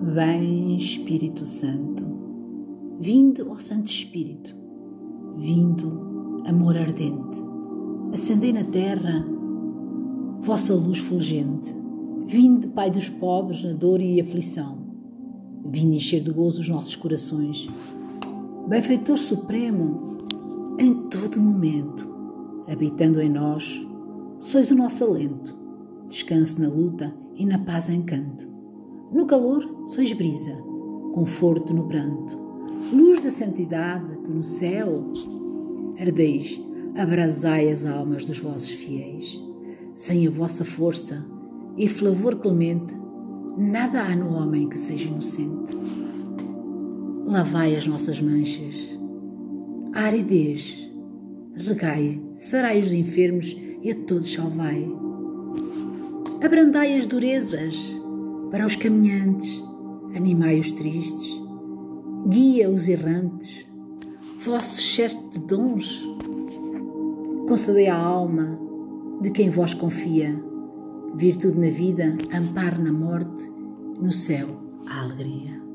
Vem, Espírito Santo, vindo, ó Santo Espírito, vindo, amor ardente, acendei na terra vossa luz fulgente, vinde, Pai dos pobres, na dor e aflição, vinde encher de gozo os nossos corações, benfeitor supremo, em todo momento, habitando em nós, sois o nosso alento, descanso na luta e na paz encanto. No calor sois brisa, conforto no pranto, luz da santidade que no céu ardeis, abrasai as almas dos vossos fiéis. Sem a vossa força e flavor clemente, nada há no homem que seja inocente. Lavai as nossas manchas, a aridez, regai, sarai os enfermos e a todos salvai. Abrandai as durezas, para os caminhantes, animai os tristes, guia os errantes, vosso excesso de dons. Concedei à alma de quem vós confia, virtude na vida, amparo na morte, no céu a alegria.